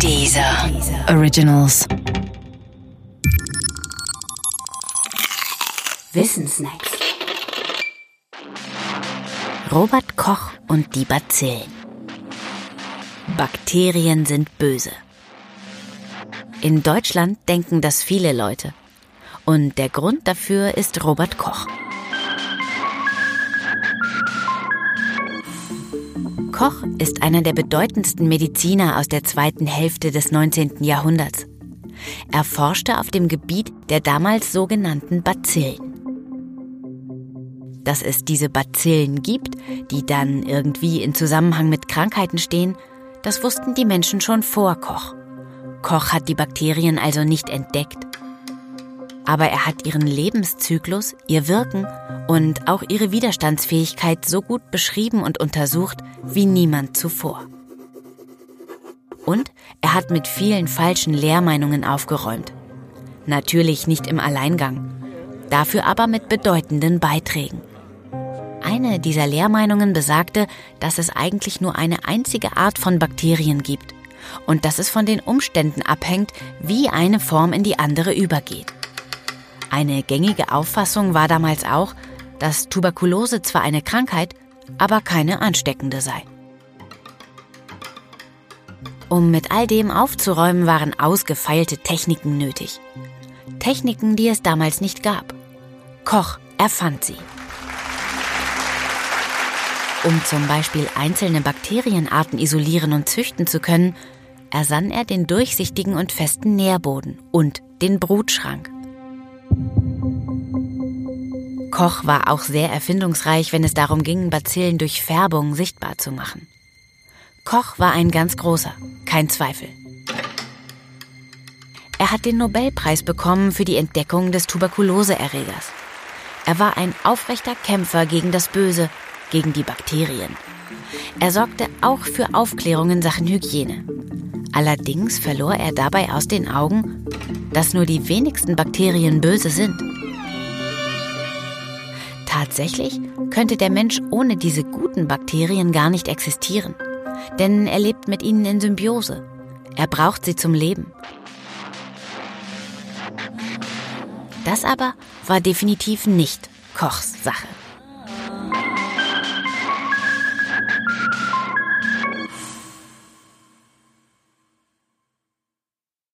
Dieser Originals. Wissensnacks. Robert Koch und die Bazillen. Bakterien sind böse. In Deutschland denken das viele Leute. Und der Grund dafür ist Robert Koch. Koch ist einer der bedeutendsten Mediziner aus der zweiten Hälfte des 19. Jahrhunderts. Er forschte auf dem Gebiet der damals sogenannten Bazillen. Dass es diese Bazillen gibt, die dann irgendwie in Zusammenhang mit Krankheiten stehen, das wussten die Menschen schon vor Koch. Koch hat die Bakterien also nicht entdeckt. Aber er hat ihren Lebenszyklus, ihr Wirken und auch ihre Widerstandsfähigkeit so gut beschrieben und untersucht wie niemand zuvor. Und er hat mit vielen falschen Lehrmeinungen aufgeräumt. Natürlich nicht im Alleingang, dafür aber mit bedeutenden Beiträgen. Eine dieser Lehrmeinungen besagte, dass es eigentlich nur eine einzige Art von Bakterien gibt und dass es von den Umständen abhängt, wie eine Form in die andere übergeht. Eine gängige Auffassung war damals auch, dass Tuberkulose zwar eine Krankheit, aber keine ansteckende sei. Um mit all dem aufzuräumen, waren ausgefeilte Techniken nötig. Techniken, die es damals nicht gab. Koch erfand sie. Um zum Beispiel einzelne Bakterienarten isolieren und züchten zu können, ersann er den durchsichtigen und festen Nährboden und den Brutschrank. Koch war auch sehr erfindungsreich, wenn es darum ging, Bazillen durch Färbung sichtbar zu machen. Koch war ein ganz großer, kein Zweifel. Er hat den Nobelpreis bekommen für die Entdeckung des Tuberkuloseerregers. Er war ein aufrechter Kämpfer gegen das Böse, gegen die Bakterien. Er sorgte auch für Aufklärung in Sachen Hygiene. Allerdings verlor er dabei aus den Augen, dass nur die wenigsten Bakterien böse sind. Tatsächlich könnte der Mensch ohne diese guten Bakterien gar nicht existieren. Denn er lebt mit ihnen in Symbiose. Er braucht sie zum Leben. Das aber war definitiv nicht Kochs Sache.